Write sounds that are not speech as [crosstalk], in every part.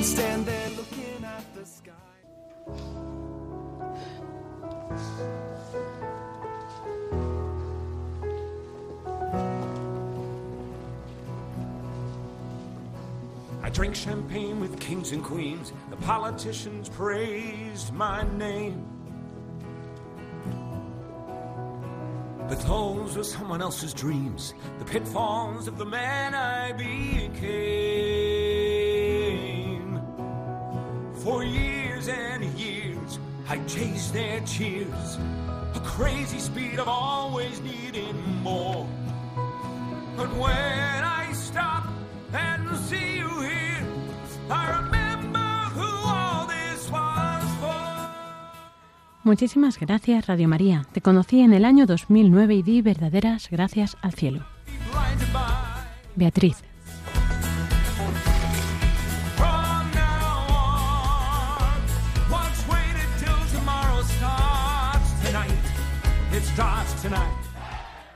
Don't stand there looking at the sky. I drank champagne with kings and queens. The politicians praised my name. But those were someone else's dreams, the pitfalls of the man I became. I chased their cheers, a crazy speed of always needing more. But when I stop and see you here, I remember who all this was for. Muchísimas gracias, Radio María. Te conocí en el año 2009 y di verdaderas gracias al cielo. Beatriz.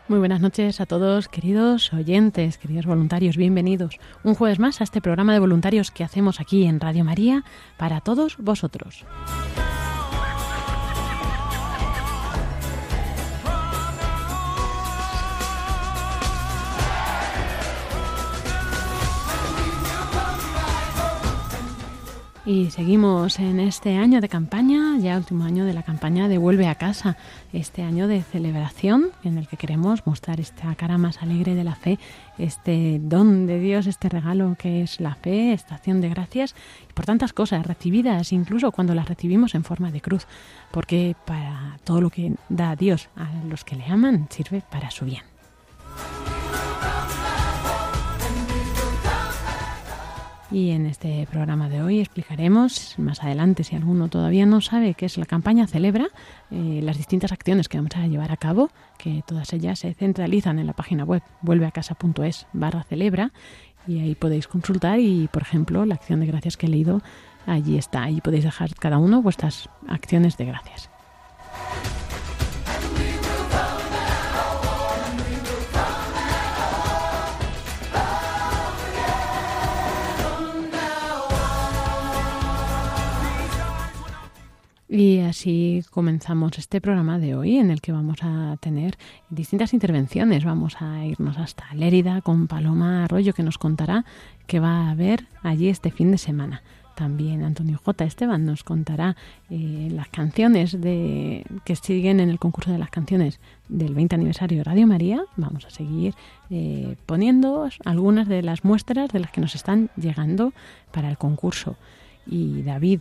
Muy buenas noches a todos, queridos oyentes, queridos voluntarios, bienvenidos un jueves más a este programa de voluntarios que hacemos aquí en Radio María para todos vosotros. Y seguimos en este año de campaña, ya último año de la campaña de Vuelve a casa, este año de celebración en el que queremos mostrar esta cara más alegre de la fe, este don de Dios, este regalo que es la fe, esta acción de gracias y por tantas cosas recibidas, incluso cuando las recibimos en forma de cruz, porque para todo lo que da Dios a los que le aman sirve para su bien. Y en este programa de hoy explicaremos más adelante, si alguno todavía no sabe qué es la campaña Celebra, eh, las distintas acciones que vamos a llevar a cabo, que todas ellas se centralizan en la página web vuelveacasa.es barra celebra y ahí podéis consultar y, por ejemplo, la acción de gracias que he leído, allí está, ahí podéis dejar cada uno vuestras acciones de gracias. Y así comenzamos este programa de hoy en el que vamos a tener distintas intervenciones. Vamos a irnos hasta Lérida con Paloma Arroyo que nos contará qué va a haber allí este fin de semana. También Antonio J. Esteban nos contará eh, las canciones de, que siguen en el concurso de las canciones del 20 aniversario de Radio María. Vamos a seguir eh, poniendo algunas de las muestras de las que nos están llegando para el concurso. Y David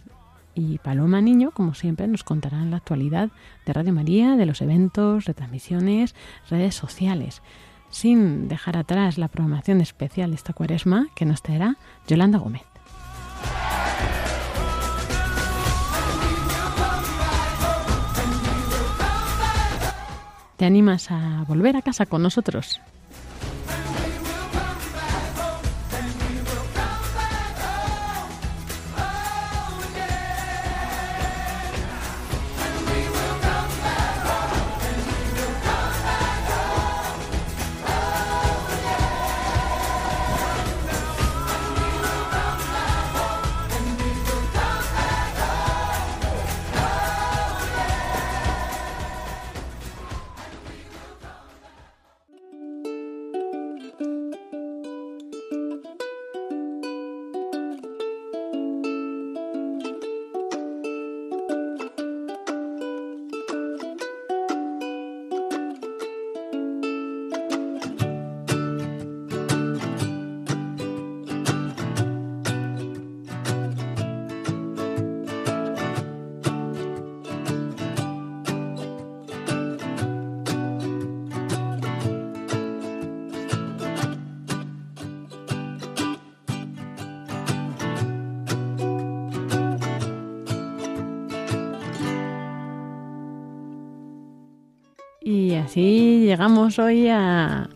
y Paloma Niño, como siempre, nos contarán la actualidad de Radio María, de los eventos, retransmisiones, redes sociales, sin dejar atrás la programación especial de esta cuaresma que nos traerá Yolanda Gómez. ¿Te animas a volver a casa con nosotros? Y así llegamos hoy a,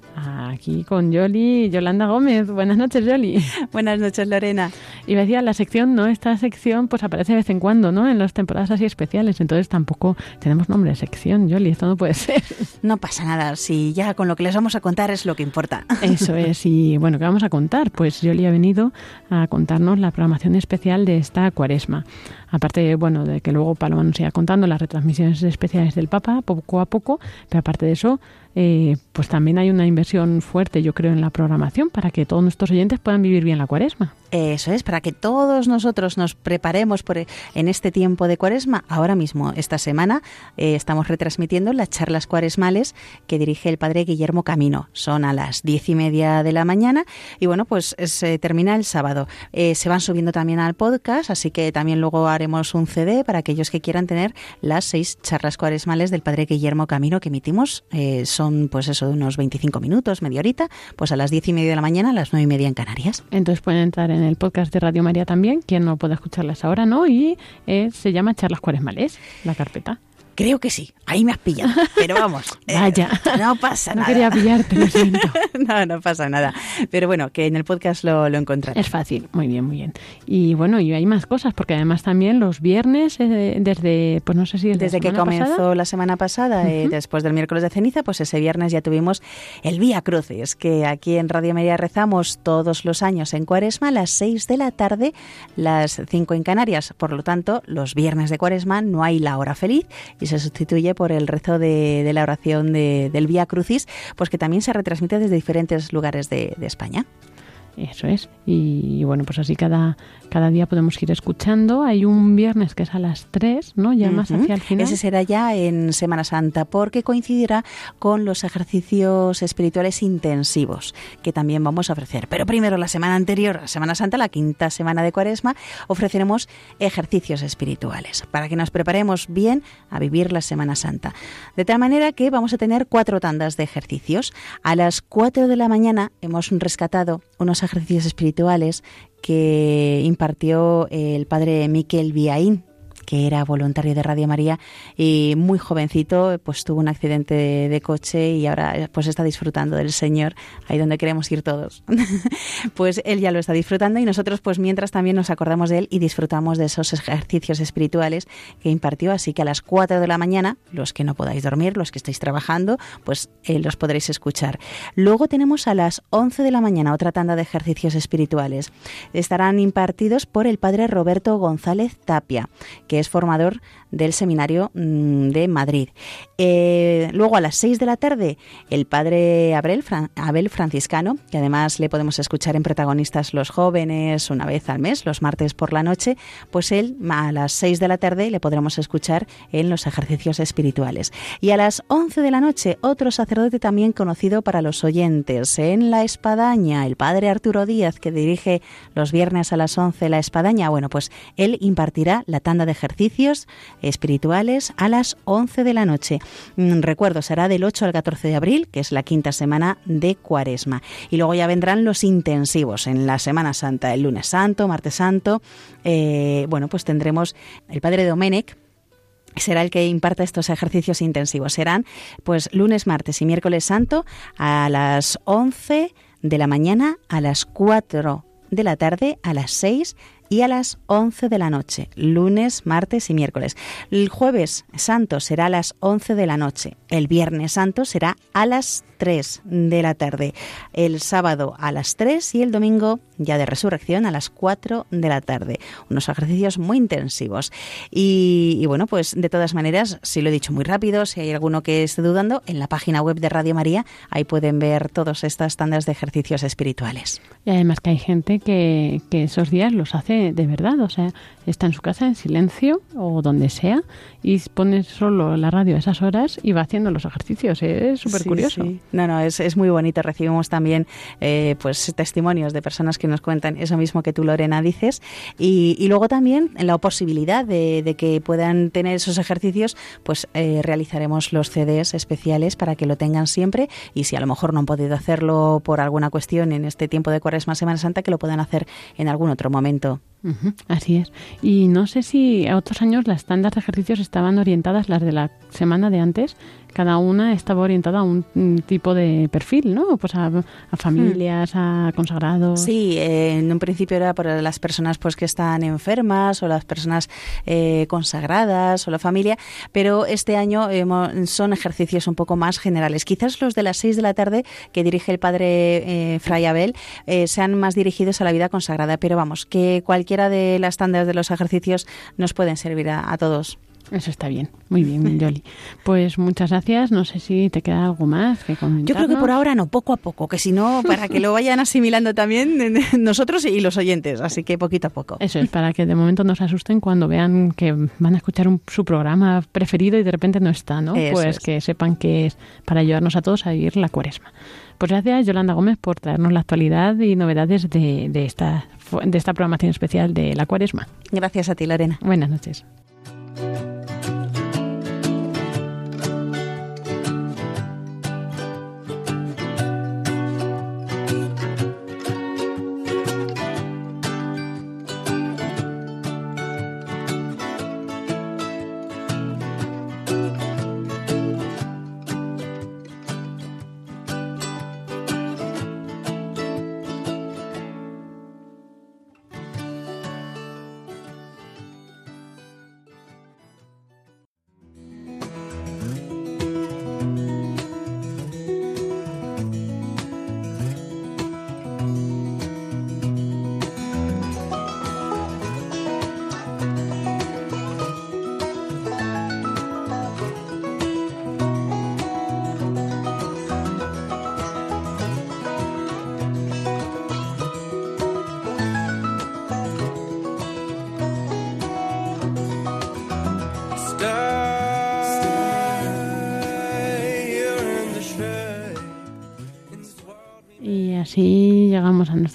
aquí con Yoli, Yolanda Gómez. Buenas noches, Yoli. [laughs] Buenas noches, Lorena. Y me decía, la sección, ¿no? Esta sección pues aparece de vez en cuando, ¿no? En las temporadas así especiales. Entonces tampoco tenemos nombre de sección, Yoli. Esto no puede [laughs] ser. No pasa nada. Si ya con lo que les vamos a contar es lo que importa. [laughs] Eso es. Y bueno, ¿qué vamos a contar? Pues Yoli ha venido a contarnos la programación especial de esta cuaresma aparte bueno, de que luego Paloma nos siga contando las retransmisiones especiales del Papa poco a poco, pero aparte de eso, eh, pues también hay una inversión fuerte, yo creo, en la programación para que todos nuestros oyentes puedan vivir bien la cuaresma. Eso es, para que todos nosotros nos preparemos por, e, en este tiempo de cuaresma. Ahora mismo, esta semana, eh, estamos retransmitiendo las charlas cuaresmales que dirige el padre Guillermo Camino. Son a las diez y media de la mañana y bueno, pues se termina el sábado. Eh, se van subiendo también al podcast, así que también luego haremos un CD para aquellos que quieran tener las seis charlas cuaresmales del padre Guillermo Camino que emitimos. son pues eso, de unos 25 minutos, media horita, pues a las 10 y media de la mañana, a las 9 y media en Canarias. Entonces pueden entrar en el podcast de Radio María también, quien no pueda escucharlas ahora, ¿no? Y eh, se llama Charlas Cuaresmales, la carpeta. Creo que sí, ahí me has pillado. Pero vamos. [laughs] Eh, Vaya. no pasa nada. No quería pillarte, lo siento. [laughs] no, no pasa nada. Pero bueno, que en el podcast lo, lo encontrarás. Es fácil, muy bien, muy bien. Y bueno, y hay más cosas, porque además también los viernes, eh, desde, pues no sé si desde que comenzó la semana pasada, eh, después del miércoles de ceniza, pues ese viernes ya tuvimos el Vía Crucis, que aquí en Radio María rezamos todos los años en Cuaresma a las 6 de la tarde, las 5 en Canarias. Por lo tanto, los viernes de Cuaresma no hay la hora feliz y se sustituye por el rezo de, la oración del Vía Crucis, pues que también se retransmite desde diferentes lugares de, de España. Eso es. Y, bueno, pues así cada, cada día podemos ir escuchando. Hay un viernes que es a las 3, ¿no? Ya más hacia el final. Ese será ya en Semana Santa, porque coincidirá con los ejercicios espirituales intensivos que también vamos a ofrecer. Pero primero, la semana anterior, a Semana Santa, la quinta semana de Cuaresma, ofreceremos ejercicios espirituales para que nos preparemos bien a vivir la Semana Santa. De tal manera que vamos a tener cuatro tandas de ejercicios. A las 4 de la mañana hemos rescatado unos ejercicios espirituales que impartió el padre Miquel Viaín que era voluntario de Radio María y muy jovencito, pues tuvo un accidente de, coche y ahora pues está disfrutando del Señor, ahí donde queremos ir todos. [laughs] pues él ya lo está disfrutando y nosotros pues mientras también nos acordamos de él y disfrutamos de esos ejercicios espirituales que impartió, así que a las 4 de la mañana, los que no podáis dormir, los que estáis trabajando, pues eh, los podréis escuchar. Luego tenemos a las 11 de la mañana otra tanda de ejercicios espirituales. Estarán impartidos por el padre Roberto González Tapia, que es formador del Seminario mm, de Madrid. Eh, luego a las 6 de la tarde, el padre Abel, Abel Franciscano, que además le podemos escuchar en protagonistas los jóvenes una vez al mes, los martes por la noche, pues él a las 6 de la tarde le podremos escuchar en los ejercicios espirituales. Y a las 11 de la noche, otro sacerdote también conocido para los oyentes en La Espadaña, el padre Arturo Díaz, que dirige los viernes a las 11 La Espadaña, bueno, pues él impartirá la tanda de ejercicios espirituales a las 11 de la noche. Mm, recuerdo, será del 8 al 14 de abril, que es la quinta semana de Cuaresma. Y luego ya vendrán los intensivos en la Semana Santa, el lunes santo, martes santo. Eh, bueno, pues tendremos el Padre Domenech, será el que imparta estos ejercicios intensivos. Serán pues lunes, martes y miércoles santo a las 11 de la mañana, a las 4 de la tarde, a las 6 y a las 11 de la noche, lunes, martes y miércoles. El jueves santo será a las 11 de la noche. El viernes santo será a las 3 de la tarde. El sábado a las 3 y el domingo ya de resurrección a las 4 de la tarde. Unos ejercicios muy intensivos. Y, bueno, pues de todas maneras, si lo he dicho muy rápido, si hay alguno que esté dudando, en la página web de Radio María, ahí pueden ver todas estas tandas de ejercicios espirituales. Y además que hay gente que, que esos días los hace de verdad, o sea, está en su casa en silencio o donde sea y pone solo la radio a esas horas y va haciendo los ejercicios. Es súper curioso. No, no, es, es, muy bonito. Recibimos también eh, pues testimonios de personas que nos cuentan eso mismo que tú, Lorena, dices. Y, y luego también la posibilidad de, de, que puedan tener esos ejercicios, pues eh, realizaremos los CDs especiales para que lo tengan siempre y si a lo mejor no han podido hacerlo por alguna cuestión en este tiempo de Cuaresma Semana Santa, que lo puedan hacer en algún otro momento así es. Y no sé si a otros años las tandas de ejercicios estaban orientadas, las de la semana de antes, cada una estaba orientada a un mm, tipo de perfil, ¿no? Pues a, familias, a consagrados. Sí, eh, en un principio era para las personas pues que están enfermas o las personas eh, consagradas o la familia, pero este año son ejercicios un poco más generales. Quizás los de las seis de la tarde que dirige el padre eh, Fray Abel sean más dirigidos a la vida consagrada, pero vamos, que cualquiera de las tandas de los ejercicios nos pueden servir a todos. Eso está bien, muy bien, [laughs] Yoli. Pues muchas gracias. No sé si te queda algo más que comentar. Yo creo que por ahora no, poco a poco, que si no, para que lo vayan asimilando también [laughs] nosotros y los oyentes. Así que poquito a poco. Eso es, para que de momento no se asusten cuando vean que van a escuchar su programa preferido y de repente no está, ¿no? pues que sepan que es para ayudarnos a todos a vivir la cuaresma. Pues gracias, Yolanda Gómez, por traernos la actualidad y novedades de, de, esta, de esta programación especial de la cuaresma. Gracias a ti, Lorena. Buenas noches.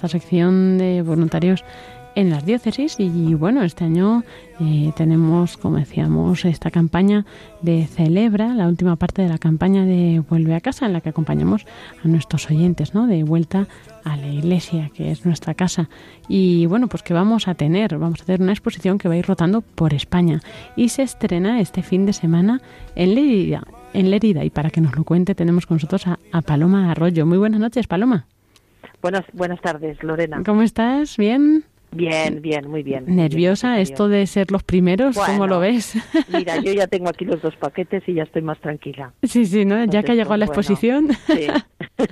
Llegamos a nuestra sección de voluntarios en las diócesis y bueno, este año eh, tenemos, como decíamos, esta campaña de Celebra, la última parte de la campaña de Vuelve a casa, en la que acompañamos a nuestros oyentes, ¿no? De vuelta a la iglesia, que es nuestra casa. Y bueno, pues que vamos a tener, vamos a tener una exposición que va a ir rotando por España y se estrena este fin de semana en Lerida. En Lerida, y para que nos lo cuente tenemos con nosotros a Paloma Arroyo. Muy buenas noches, Paloma. Buenas, buenas tardes, Lorena. ¿Cómo estás? ¿Bien? Bien, bien, muy bien. ¿Nerviosa esto de ser los primeros? ¿Cómo lo ves? Mira, yo ya tengo aquí los dos paquetes y ya estoy más tranquila. Sí, sí, ¿no? ya que ha llegado la pues, exposición. sí. [laughs]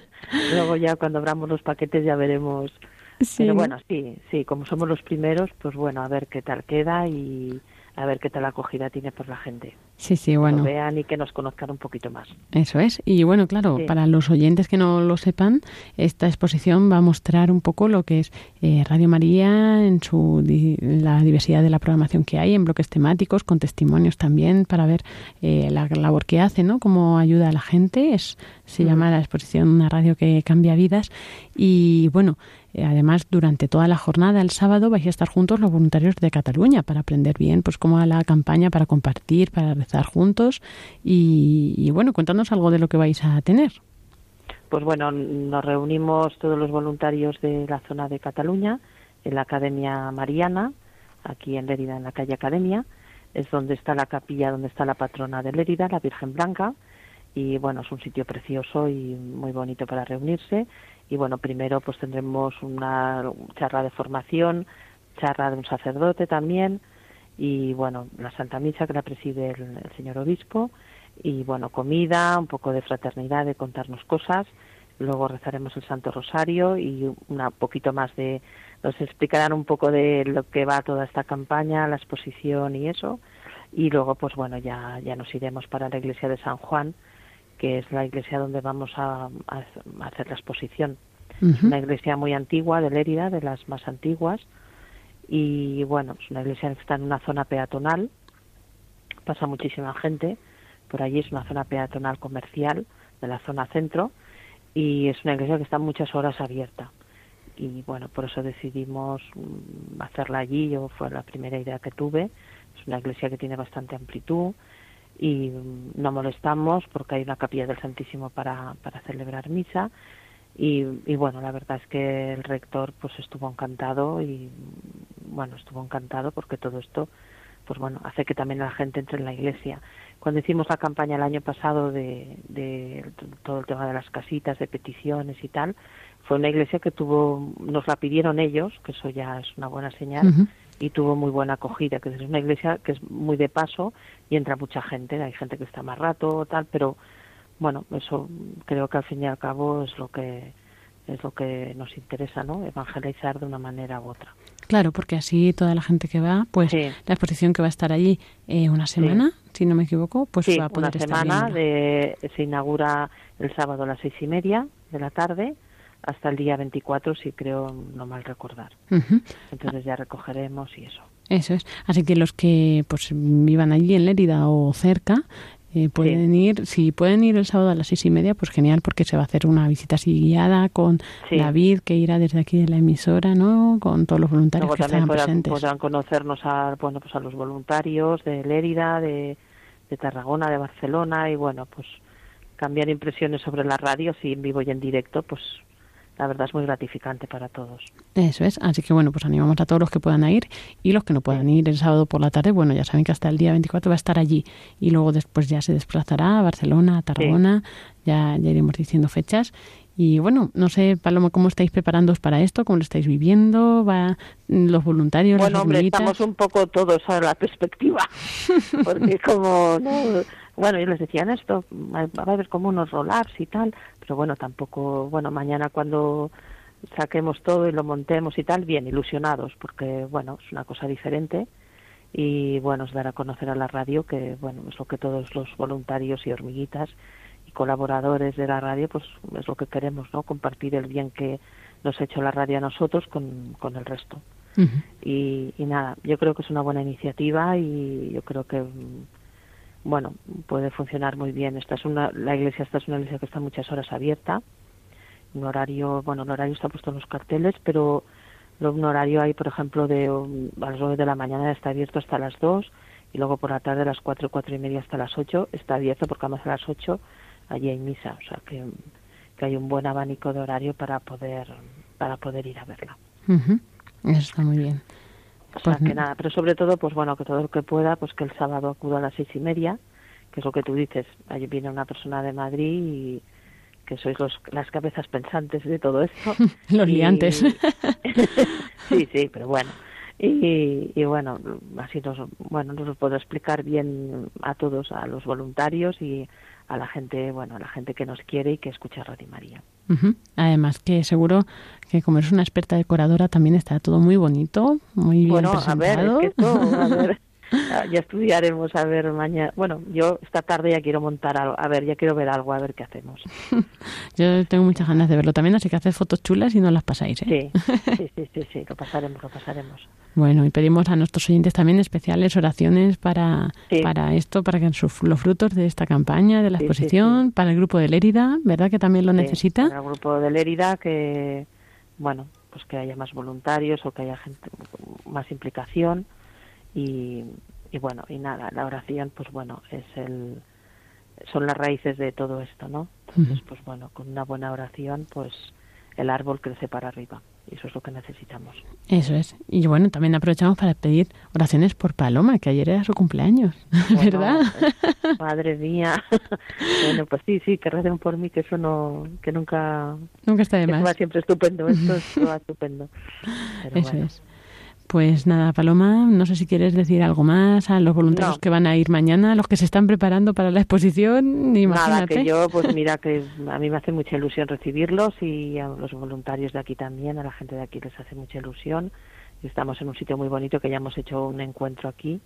Luego ya cuando abramos los paquetes ya veremos. Sí. Pero bueno, sí, sí, como somos los primeros, pues bueno, a ver qué tal queda y, a ver qué tal acogida tiene por la gente. Sí, sí, bueno. Que vean y que nos conozcan un poquito más. Eso es. Y bueno, claro, para los oyentes que no lo sepan, esta exposición va a mostrar un poco lo que es eh, Radio María en su la diversidad de la programación que hay en bloques temáticos, con testimonios también para ver eh, la labor que hace, ¿no? Cómo ayuda a la gente. Es se llama la exposición Una radio que cambia vidas. Y bueno, eh, además, durante toda la jornada, el sábado, vais a estar juntos los voluntarios de Cataluña para aprender bien pues cómo va la campaña, para compartir, para juntos. Y, bueno, cuéntanos algo de lo que vais a tener. Pues bueno, nos reunimos todos los voluntarios de la zona de Cataluña en la Academia Mariana, aquí en Lérida, en la calle Academia. Es donde está la capilla, donde está la patrona de Lérida, la Virgen Blanca y bueno, es un sitio precioso y muy bonito para reunirse y bueno, primero pues tendremos una charla de formación, charla de un sacerdote también y bueno, la Santa Misa que la preside el, señor obispo y bueno, comida, un poco de fraternidad, de contarnos cosas, luego rezaremos el Santo Rosario y un poquito más de nos explicarán un poco de lo que va toda esta campaña, la exposición y eso. Y luego pues bueno, ya ya nos iremos para la iglesia de San Juan que es la iglesia donde vamos a, hacer la exposición. Es una iglesia muy antigua de Lérida, de las más antiguas, y bueno, es una iglesia que está en una zona peatonal, pasa muchísima gente, por allí es una zona peatonal comercial de la zona centro, y es una iglesia que está muchas horas abierta. Y bueno, por eso decidimos mm, hacerla allí, yo fue la primera idea que tuve. Es una iglesia que tiene bastante amplitud, y no molestamos porque hay una capilla del Santísimo para, para celebrar misa y, y, bueno la verdad es que el rector pues estuvo encantado y bueno estuvo encantado porque todo esto pues bueno hace que también la gente entre en la iglesia. Cuando hicimos la campaña el año pasado de, de todo el tema de las casitas, de peticiones y tal, fue una iglesia que tuvo, nos la pidieron ellos, que eso ya es una buena señal, y tuvo muy buena acogida, que es una iglesia que es muy de paso y entra mucha gente, hay gente que está más rato tal, pero bueno, eso creo que al fin y al cabo es lo que es lo que nos interesa, ¿no? Evangelizar de una manera u otra. Claro, porque así toda la gente que va, pues Sí. la exposición que va a estar allí eh, una semana, si no me equivoco, pues sí, va a poder una estar semana de, se inaugura el sábado a las seis y media de la tarde hasta el día 24, si creo no mal recordar. Entonces ya recogeremos y eso. Eso es. Así que los que pues vivan allí en Lérida o cerca eh, pueden ir, si pueden ir el sábado a las seis y media, pues genial, porque se va a hacer una visita así guiada con Sí. David, que irá desde aquí de la emisora, ¿no? Con todos los voluntarios Luego que estarán podrán, presentes. podrán conocernos a, bueno, pues a los voluntarios de Lérida, de, de Tarragona, de Barcelona y bueno, pues cambiar impresiones sobre la radio, si en vivo y en directo, pues la verdad es muy gratificante para todos. Eso es. Así que bueno, pues animamos a todos los que puedan ir y los que no puedan ir el sábado por la tarde, bueno, ya saben que hasta el día 24 va a estar allí y luego después ya se desplazará a Barcelona, a Tarragona, ya, ya iremos diciendo fechas. Y bueno, no sé, Paloma, ¿cómo estáis preparándoos para esto? ¿Cómo lo estáis viviendo? ¿Va los voluntarios, Bueno, las hombre, estamos un poco todos a la perspectiva, [laughs] porque como, no, bueno, ellos les decían esto, va a haber como unos roll-ups y tal, pero bueno, tampoco, bueno, mañana cuando saquemos todo y lo montemos y tal, bien, ilusionados, porque bueno, es una cosa diferente. Y bueno, es dar a conocer a la radio que, bueno, es lo que todos los voluntarios y hormiguitas y colaboradores de la radio, pues es lo que queremos, ¿no? Compartir el bien que nos ha hecho la radio a nosotros con, con el resto. Y, y nada, yo creo que es una buena iniciativa y yo creo que bueno, puede funcionar muy bien. Esta es una la iglesia esta es una iglesia que está muchas horas abierta. Un horario, bueno, el horario está puesto en los carteles, pero un horario hay, por ejemplo, de um, a las 9 de la mañana está abierto hasta las 2 y luego por la tarde a las 4, 4 y media hasta las 8 está abierto porque además a las 8 allí hay misa, o sea que, que hay un buen abanico de horario para poder para poder ir a verla. Eso está muy bien. O sea Pues que nada, pero sobre todo, pues bueno, que todo lo que pueda, pues que el sábado acuda a las seis y media, que es lo que tú dices. Allí viene una persona de Madrid y que sois los, las cabezas pensantes de todo esto. [laughs] Los Y- liantes. [laughs] sí, sí, pero bueno. Y, y bueno, así nos, bueno, nos lo puedo explicar bien a todos, a los voluntarios y a la gente, bueno, a la gente que nos quiere y que escucha Radio María. Además que seguro que como eres una experta decoradora también está todo muy bonito, muy bien Bueno, a ver, es presentado. que a ver, ah, [laughs] ya estudiaremos, a ver, mañana. Bueno, yo esta tarde ya quiero montar algo, a ver, ya quiero ver algo, a ver qué hacemos. [laughs] Yo tengo muchas ganas de verlo también, así que haced fotos chulas y no las pasáis. ¿eh? Sí, [laughs] sí, sí, sí, sí, lo pasaremos, lo pasaremos. Bueno, y pedimos a nuestros oyentes también especiales oraciones para, Sí. para esto, para que sus- los frutos de esta campaña, de la Sí, sí, exposición, para el grupo de Lérida, ¿verdad? Que también lo necesita. para el grupo de Lérida, que, bueno, pues que haya más voluntarios o que haya gente, más implicación y, y bueno, y nada, la oración, pues bueno, es el son las raíces de todo esto, ¿no? Entonces, pues bueno, con una buena oración, pues el árbol crece para arriba y eso es lo que necesitamos. Eso es. Y bueno, también aprovechamos para pedir oraciones por Paloma, que ayer era su cumpleaños, [laughs] Bueno, ¿verdad? eh, madre mía. [laughs] bueno, pues sí, sí, que recen por mí, que eso no, que nunca, Nunca está de eso va más. siempre estupendo, esto es [laughs] va estupendo. Pero Eso bueno. es. Pues nada, Paloma, no sé si quieres decir algo más a los voluntarios No. que van a ir mañana, a los que se están preparando para la exposición, imagínate. Nada, que yo, pues [laughs] mira, que a mí me hace mucha ilusión recibirlos y a los voluntarios de aquí también, a la gente de aquí les hace mucha ilusión. Estamos en un sitio muy bonito que ya hemos hecho un encuentro aquí,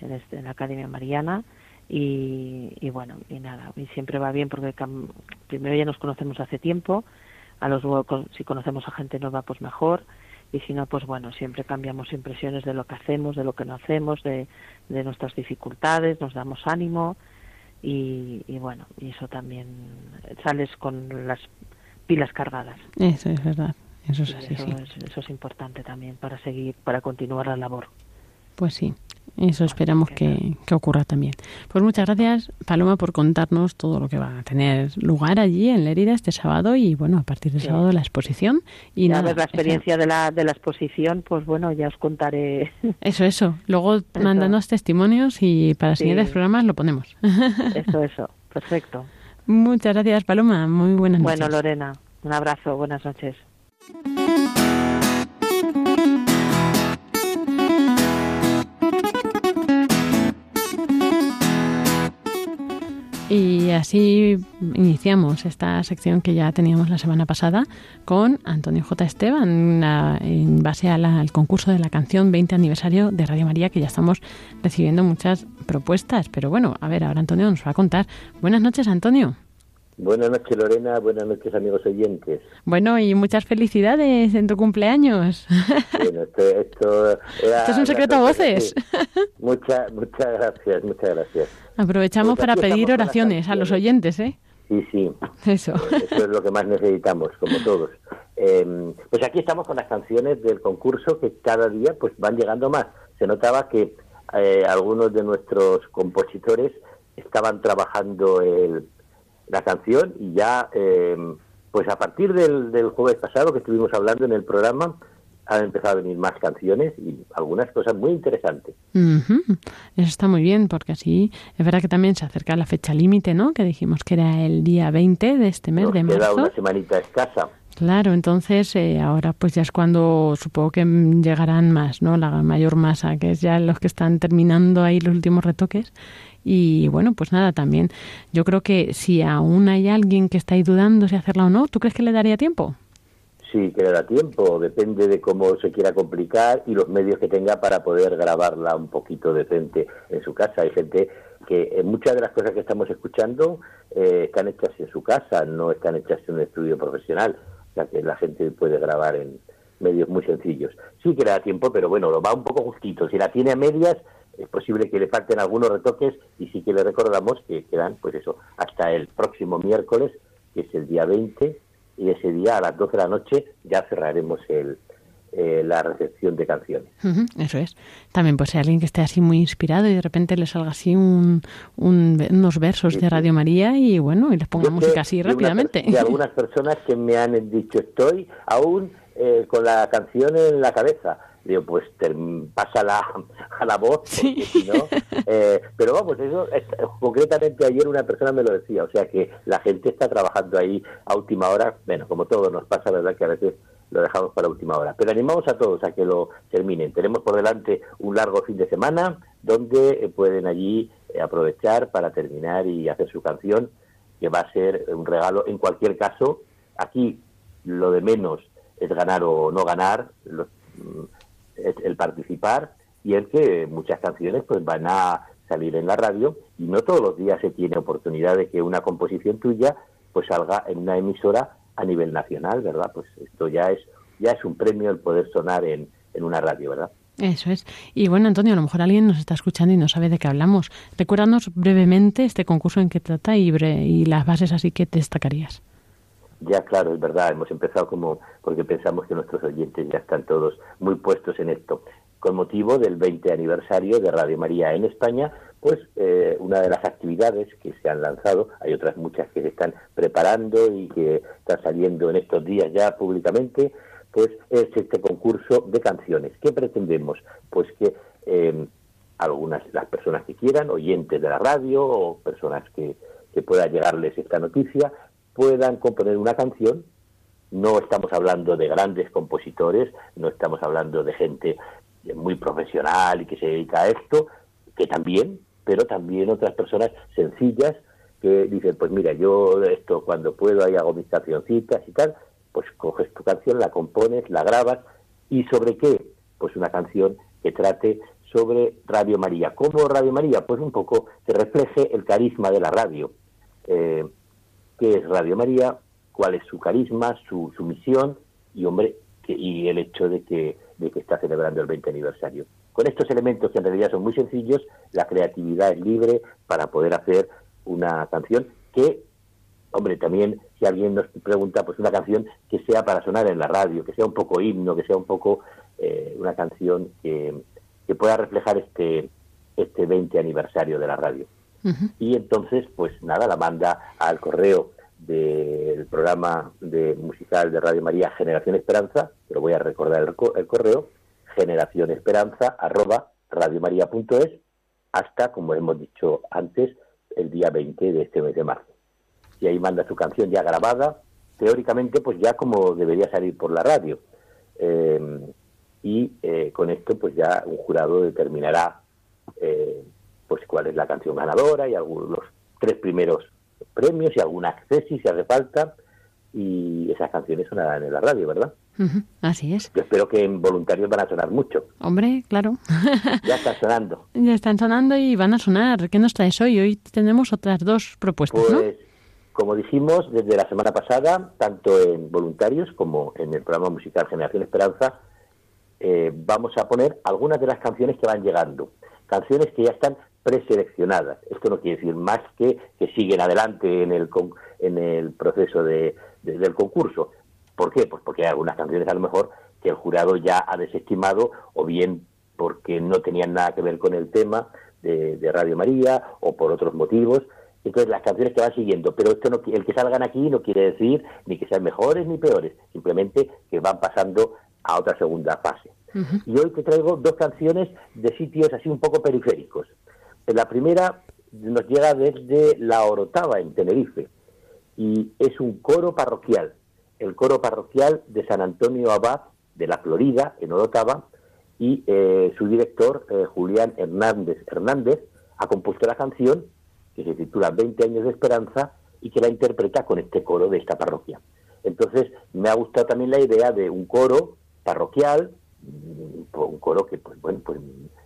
en, este- en la Academia Mariana. Y, y bueno, y nada, y siempre va bien porque primero ya nos conocemos hace tiempo, a los si conocemos a gente nueva, pues mejor. Y si no, pues bueno, siempre cambiamos impresiones de lo que hacemos, de lo que no hacemos, de, de nuestras dificultades, nos damos ánimo y, y bueno, y eso también sales con las pilas cargadas. Eso es verdad. Eso es así, eso, sí. es, eso es importante también para seguir, para continuar la labor. Pues sí. Eso esperamos que, que, ocurra también. Pues muchas gracias, Paloma, por contarnos todo lo que va a tener lugar allí en Lérida este sábado y, bueno, a partir del sábado la exposición. Y nada, ver la experiencia de la, de la exposición, pues bueno, ya os contaré. Eso, eso. Luego [laughs] mandándonos testimonios y para siguientes programas lo ponemos. Eso, eso. Perfecto. Muchas gracias, Paloma. Muy buenas noches. Bueno, Lorena, un abrazo. Buenas noches. Y así iniciamos esta sección que ya teníamos la semana pasada con Antonio J. Esteban en base al concurso de la canción 20 aniversario de Radio María que ya estamos recibiendo muchas propuestas. Pero bueno, a ver, ahora Antonio nos va a contar. Buenas noches, Antonio. Buenas noches, Lorena. Buenas noches, amigos oyentes. Bueno, y muchas felicidades en tu cumpleaños. [laughs] Bueno, esto, es un secreto a voces. Muchas, muchas gracias, muchas gracias. Aprovechamos pues para pedir oraciones a los oyentes, ¿eh? Sí, sí. [laughs] Eso. Eh, eso es lo que más necesitamos, como todos. Eh, pues aquí estamos con las canciones del concurso que cada día pues van llegando más. Se notaba que eh, algunos de nuestros compositores estaban trabajando el la canción y ya, eh, pues a partir del, del, jueves pasado que estuvimos hablando en el programa, han empezado a venir más canciones y algunas cosas muy interesantes. Eso está muy bien, porque así es verdad que también se acerca la fecha límite, ¿no? Que dijimos que era el día 20 de este mes de marzo. Queda una semanita escasa. Claro, entonces eh, ahora pues ya es cuando supongo que llegarán más, ¿no? La mayor masa, que es ya los que están terminando ahí los últimos retoques y bueno, pues nada, también yo creo que si aún hay alguien que está ahí dudando si hacerla o no, ¿tú crees que le daría tiempo? Sí, que le da tiempo, depende de cómo se quiera complicar y los medios que tenga para poder grabarla un poquito decente en su casa. Hay gente que eh, muchas de las cosas que estamos escuchando eh, están hechas en su casa, no están hechas en un estudio profesional, o sea que la gente puede grabar en medios muy sencillos. Sí que le da tiempo, pero bueno, lo va un poco justito. Si la tiene a medias, es posible que le falten algunos retoques y sí que le recordamos que quedan, pues eso, hasta el próximo miércoles, que es el día 20, y ese día a las 12 de la noche ya cerraremos el, eh, la recepción de canciones. eso es. También pues si alguien que esté así muy inspirado y de repente le salga así un, unos versos de Radio María y bueno, y les ponga música así rápidamente. Y algunas [laughs] personas que me han dicho estoy aún eh, con la canción en la cabeza digo, pues pasa la, a la voz, porque si no... Eh, pero vamos, eso concretamente ayer una persona me lo decía, o sea que la gente está trabajando ahí a última hora, bueno, como todo nos pasa, ¿verdad? Que a veces lo dejamos para última hora. Pero animamos a todos a que lo terminen. Tenemos por delante un largo fin de semana donde eh, pueden allí eh, aprovechar para terminar y hacer su canción, que va a ser un regalo. En cualquier caso, aquí lo de menos es ganar o no ganar. Los, mm, el participar y el que muchas canciones pues van a salir en la radio y no todos los días se tiene oportunidad de que una composición tuya pues salga en una emisora a nivel nacional, ¿verdad? Pues esto ya es ya es un premio el poder sonar en, en una radio, ¿verdad? Eso es. Y bueno, Antonio, a lo mejor alguien nos está escuchando y no sabe de qué hablamos. Recuérdanos brevemente este concurso en qué trata y, y las bases así que destacarías. Ya, claro, es verdad, hemos empezado como porque pensamos que nuestros oyentes ya están todos muy puestos en esto. Con motivo del 20 aniversario de Radio María en España, pues eh, una de las actividades que se han lanzado, hay otras muchas que se están preparando y que están saliendo en estos días ya públicamente, pues es este concurso de canciones. ¿Qué pretendemos? Pues que eh, algunas las personas que quieran, oyentes de la radio o personas que, que pueda llegarles esta noticia, puedan componer una canción. No estamos hablando de grandes compositores, no estamos hablando de gente muy profesional y que se dedica a esto, que también, pero también otras personas sencillas que dicen, pues mira, yo esto cuando puedo ahí hago mis cancioncitas y tal, pues coges tu canción, la compones, la grabas, ¿y sobre qué? Pues una canción que trate sobre Radio María. ¿Cómo Radio María? Pues un poco que refleje el carisma de la radio. Eh, qué es Radio María, cuál es su carisma, su, su misión y, hombre, y el hecho de que, de que está celebrando el 20 aniversario. Con estos elementos que en realidad son muy sencillos, la creatividad es libre para poder hacer una canción que, hombre, también si alguien nos pregunta, pues una canción que sea para sonar en la radio, que sea un poco himno, que sea un poco eh, una canción que, que pueda reflejar este, este 20 aniversario de la radio. Y entonces, pues nada, la manda al correo del programa de musical de Radio María Generación Esperanza, pero voy a recordar el, correo, generación esperanza arroba radiomaria.es hasta, como hemos dicho antes, el día 20 de este mes de marzo. Y ahí manda su canción ya grabada, teóricamente pues ya como debería salir por la radio. Eh, y eh, con esto pues ya un jurado determinará eh, pues cuál es la canción ganadora y algunos los tres primeros premios y alguna accesis si hace falta y esas canciones sonarán en la radio, ¿verdad? así es. Yo espero que en voluntarios van a sonar mucho. Hombre, claro. [laughs] ya están sonando. Ya están sonando y van a sonar. ¿Qué nos traes hoy? Hoy tenemos otras dos propuestas, pues, Como dijimos desde la semana pasada, tanto en voluntarios como en el programa musical Generación Esperanza, eh, vamos a poner algunas de las canciones que van llegando. Canciones que ya están preseleccionadas. Esto no quiere decir más que que siguen adelante en el, en el proceso de, del concurso. ¿Por qué? Pues porque hay algunas canciones a lo mejor que el jurado ya ha desestimado o bien porque no tenían nada que ver con el tema de, Radio María o por otros motivos. Entonces las canciones que van siguiendo, pero esto no, el que salgan aquí no quiere decir ni que sean mejores ni peores, simplemente que van pasando a otra segunda fase. Y hoy te traigo dos canciones de sitios así un poco periféricos. La primera nos llega desde La Orotava, en Tenerife, y es un coro parroquial, el coro parroquial de San Antonio Abad de la Florida, en Orotava, y eh, su director, eh, Julián Hernández Hernández, ha compuesto la canción que se titula 20 años de esperanza y que la interpreta con este coro de esta parroquia. Entonces, me ha gustado también la idea de un coro parroquial, mm, un coro que, pues bueno, pues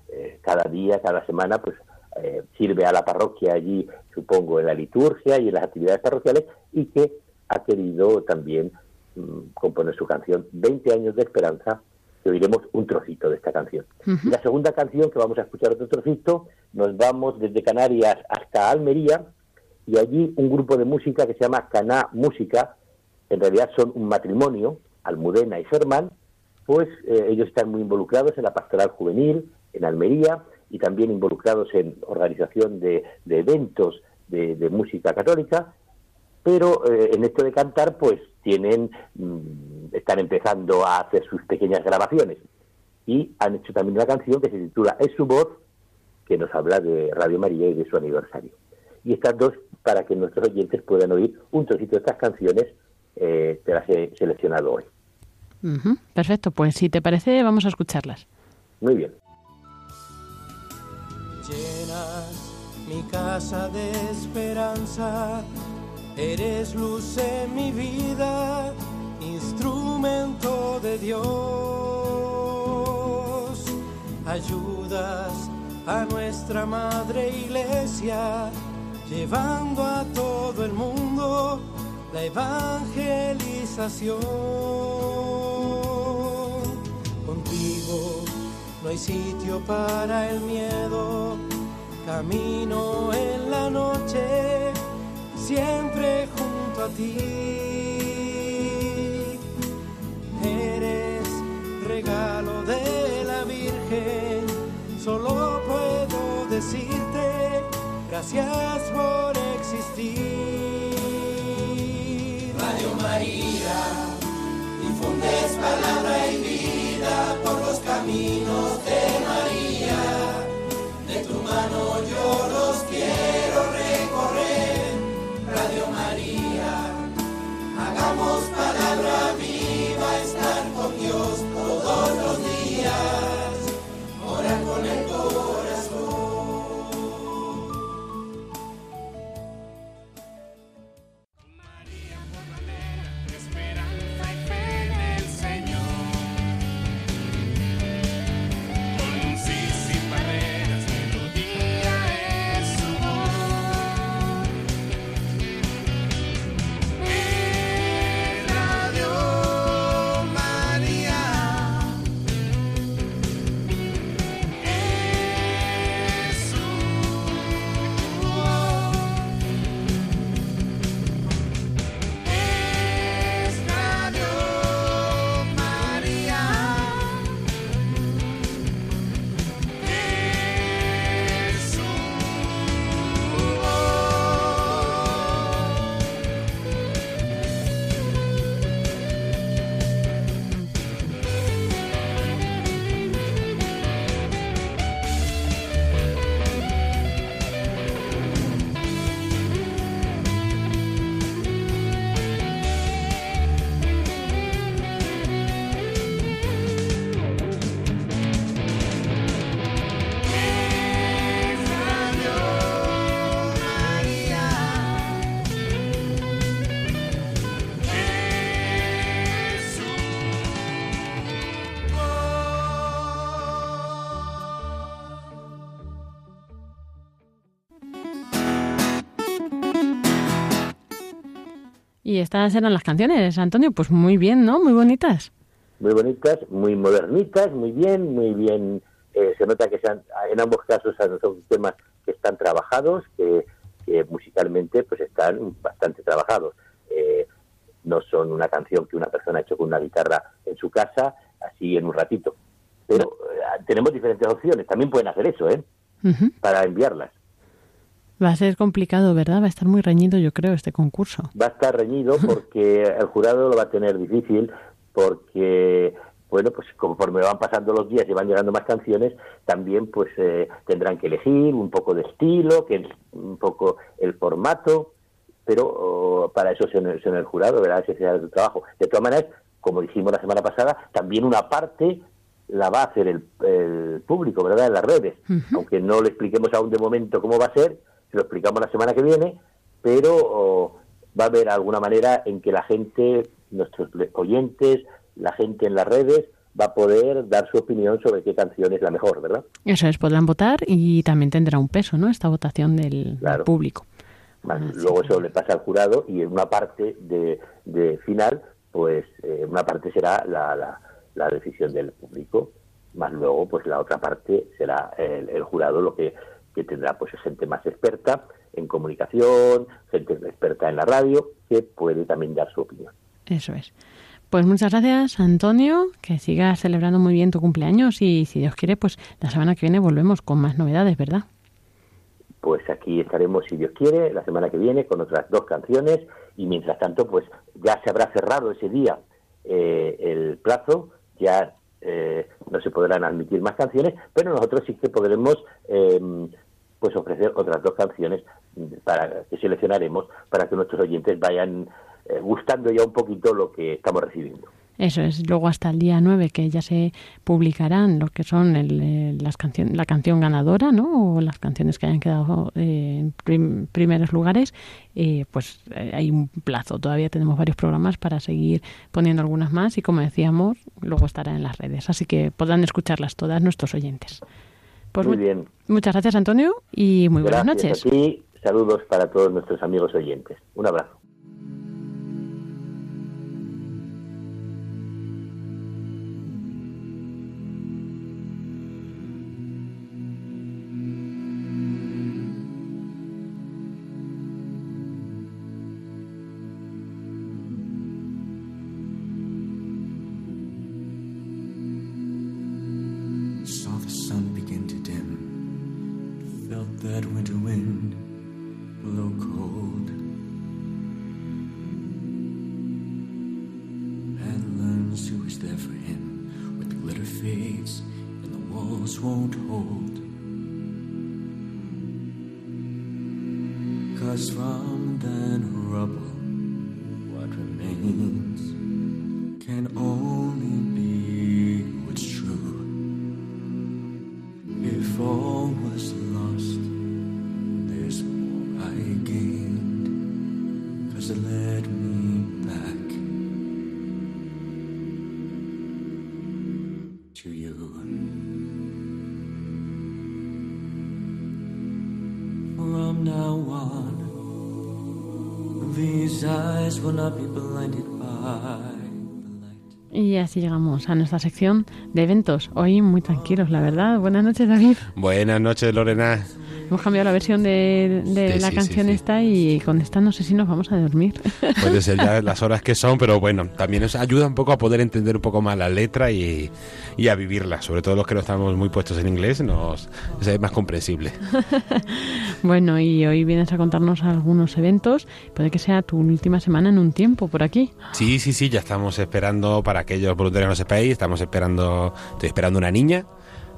eh, cada día, cada semana, pues eh, sirve a la parroquia allí, supongo, en la liturgia y en las actividades parroquiales, y que ha querido también mm, componer su canción 20 años de esperanza, que oiremos un trocito de esta canción. La segunda canción, que vamos a escuchar otro trocito, nos vamos desde Canarias hasta Almería, y allí un grupo de música que se llama Caná Música, en realidad son un matrimonio, Almudena y Germán, pues eh, ellos están muy involucrados en la pastoral juvenil, en Almería, y también involucrados en organización de, eventos de, música católica, pero eh, en esto de cantar, pues tienen, mm, están empezando a hacer sus pequeñas grabaciones y han hecho también una canción que se titula Es su voz, que nos habla de Radio María y de su aniversario. Y estas dos, para que nuestros oyentes puedan oír un trocito de estas canciones, eh, te las he seleccionado hoy. Perfecto, pues si te parece, vamos a escucharlas. Muy bien. Mi casa de esperanza, eres luz en mi vida, instrumento de Dios. Ayudas a nuestra madre iglesia, llevando a todo el mundo la evangelización. Contigo no hay sitio para el miedo, camino en la noche, siempre junto a ti. Eres regalo de la Virgen, solo puedo decirte gracias por existir. Radio María, difundes palabra Y estas eran las canciones, Antonio, pues muy bien, ¿no? Muy bonitas. Muy bonitas, muy modernitas, muy bien, muy bien. Eh, se nota que sean, en ambos casos son temas que están trabajados, que, musicalmente pues están bastante trabajados. Eh, no son una canción que una persona ha hecho con una guitarra en su casa, así en un ratito. Pero eh, tenemos diferentes opciones, también pueden hacer eso, ¿eh? Para enviarlas. Va a ser complicado, ¿verdad? Va a estar muy reñido, yo creo, este concurso. Va a estar reñido [laughs] porque el jurado lo va a tener difícil, porque, bueno, pues conforme van pasando los días y van llegando más canciones, también pues eh, tendrán que elegir un poco de estilo, que es un poco el formato, pero oh, para eso son, en el jurado, ¿verdad? Ese será el trabajo. De todas maneras, como dijimos la semana pasada, también una parte la va a hacer el, público, ¿verdad? En las redes. Aunque no le expliquemos aún de momento cómo va a ser, lo explicamos la semana que viene, pero va a haber alguna manera en que la gente, nuestros oyentes, la gente en las redes, va a poder dar su opinión sobre qué canción es la mejor, ¿verdad? Eso es, podrán votar y también tendrá un peso, ¿no? Esta votación del, público. luego eso le pasa al jurado y en una parte de, final, pues eh, una parte será la, la, decisión del público, más luego pues la otra parte será el jurado lo que que tendrá pues gente más experta en comunicación, gente experta en la radio, que puede también dar su opinión. Eso es. Pues muchas gracias, Antonio, que sigas celebrando muy bien tu cumpleaños y si Dios quiere, pues la semana que viene volvemos con más novedades, ¿verdad? Pues aquí estaremos, si Dios quiere, la semana que viene con otras dos canciones y mientras tanto, pues ya se habrá cerrado ese día eh, el plazo, ya eh, no se podrán admitir más canciones, pero nosotros sí que podremos eh, pues ofrecer otras dos canciones para que seleccionaremos para que nuestros oyentes vayan eh, gustando ya un poquito lo que estamos recibiendo. Eso es, luego hasta el día 9 que ya se publicarán lo que son el, las canción, la canción ganadora, ¿no? O las canciones que hayan quedado eh, en primeros lugares, eh, pues hay un plazo. Todavía tenemos varios programas para seguir poniendo algunas más y como decíamos, luego estará en las redes. Así que podrán escucharlas todas nuestros oyentes. Pues muy bien. Muchas gracias, Antonio, y muy buenas noches. Y saludos para todos nuestros amigos oyentes. Un abrazo. walls won't hold. Cause from Y así llegamos a nuestra sección de eventos. Hoy muy tranquilos, la verdad. Buenas noches, David. Buenas noches, Lorena. Hemos cambiado la versión de, la canción esta y con esta no sé si nos vamos a dormir. [laughs] Puede ser ya las horas que son, pero bueno, también nos ayuda un poco a poder entender un poco más la letra y, a vivirla. Sobre todo los que no estamos muy puestos en inglés, nos es más comprensible. [laughs] bueno, y hoy vienes a contarnos algunos eventos. Puede que sea tu última semana en un tiempo por aquí. Sí, sí, sí, ya estamos esperando para aquellos voluntarios que no sepáis, estamos esperando, estoy esperando una niña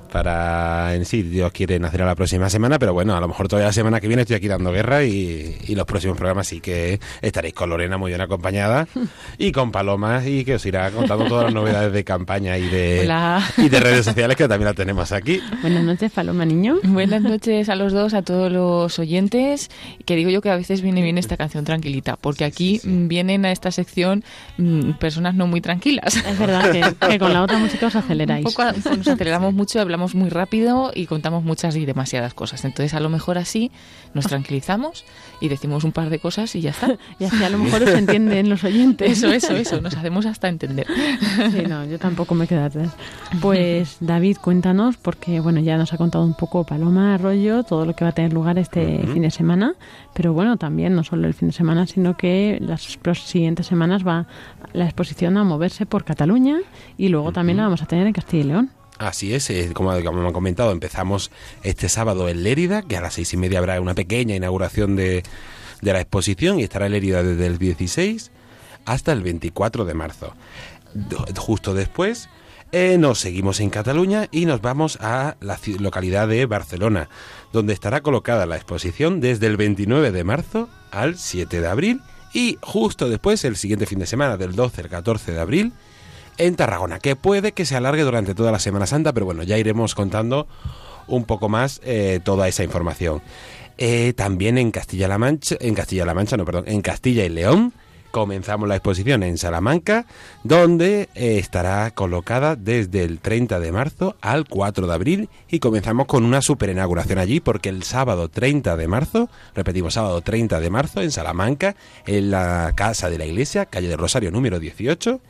para en sí, Dios quiere nacer a la próxima semana, pero bueno, a lo mejor todavía la semana que viene estoy aquí dando guerra y, los próximos programas sí que estaréis con Lorena muy bien acompañada [laughs] y con Paloma y que os irá contando todas las novedades de campaña y de, y de redes sociales que también la tenemos aquí. Buenas noches, Paloma Niño. Buenas noches a los dos, a todos los oyentes, que digo yo que a veces viene bien esta canción tranquilita, porque aquí vienen a esta sección mm, personas no muy tranquilas. Es verdad que, con la otra música os aceleráis. [laughs] Un poco, nos aceleramos mucho y hablamos hablamos muy rápido y contamos muchas y demasiadas cosas. Entonces, a lo mejor así nos [laughs] tranquilizamos y decimos un par de cosas y ya está. [laughs] y así a lo mejor os entienden los oyentes. Eso, eso, eso. Nos hacemos hasta entender. [laughs] Sí, no, yo tampoco me quedo atrás. Pues, David, cuéntanos, porque, bueno, ya nos ha contado un poco Paloma Arroyo, todo lo que va a tener lugar este fin de semana, pero bueno, también no solo el fin de semana, sino que las siguientes semanas va la exposición a moverse por Cataluña y luego también la vamos a tener en Castilla y León. Así es, eh, como, como han comentado, empezamos este sábado en Lérida, que a las seis y media habrá una pequeña inauguración de, de la exposición y estará en Lérida desde el 16 hasta el 24 de marzo. Justo después eh, nos seguimos en Cataluña y nos vamos a la localidad de Barcelona, donde estará colocada la exposición desde el 29 de marzo al 7 de abril y justo después, el siguiente fin de semana, del 12 al 14 de abril, en Tarragona, que puede que se alargue durante toda la Semana Santa, pero bueno, ya iremos contando un poco más eh, toda esa información. Eh, también en Castilla-La Mancha, en Castilla-La Mancha, no, perdón, en Castilla y León comenzamos la exposición en Salamanca, donde eh, estará colocada desde el 30 de marzo al 4 de abril y comenzamos con una super inauguración allí porque el sábado 30 de marzo, repetimos sábado 30 de marzo en Salamanca, en la casa de la iglesia, calle de Rosario número 18,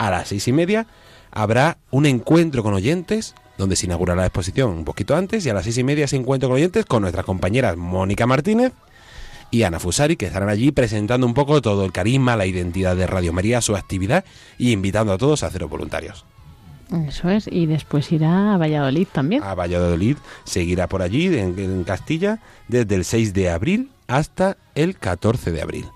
a las seis y media habrá un encuentro con oyentes donde se inaugurará la exposición un poquito antes y a las seis y media ese encuentro con oyentes con nuestras compañeras Mónica Martínez y Ana Fusari que estarán allí presentando un poco todo el carisma, la identidad de Radio María, su actividad y invitando a todos a haceros voluntarios. Eso es, y después irá a Valladolid también. A Valladolid seguirá por allí en, en Castilla desde el 6 de abril hasta el 14 de abril.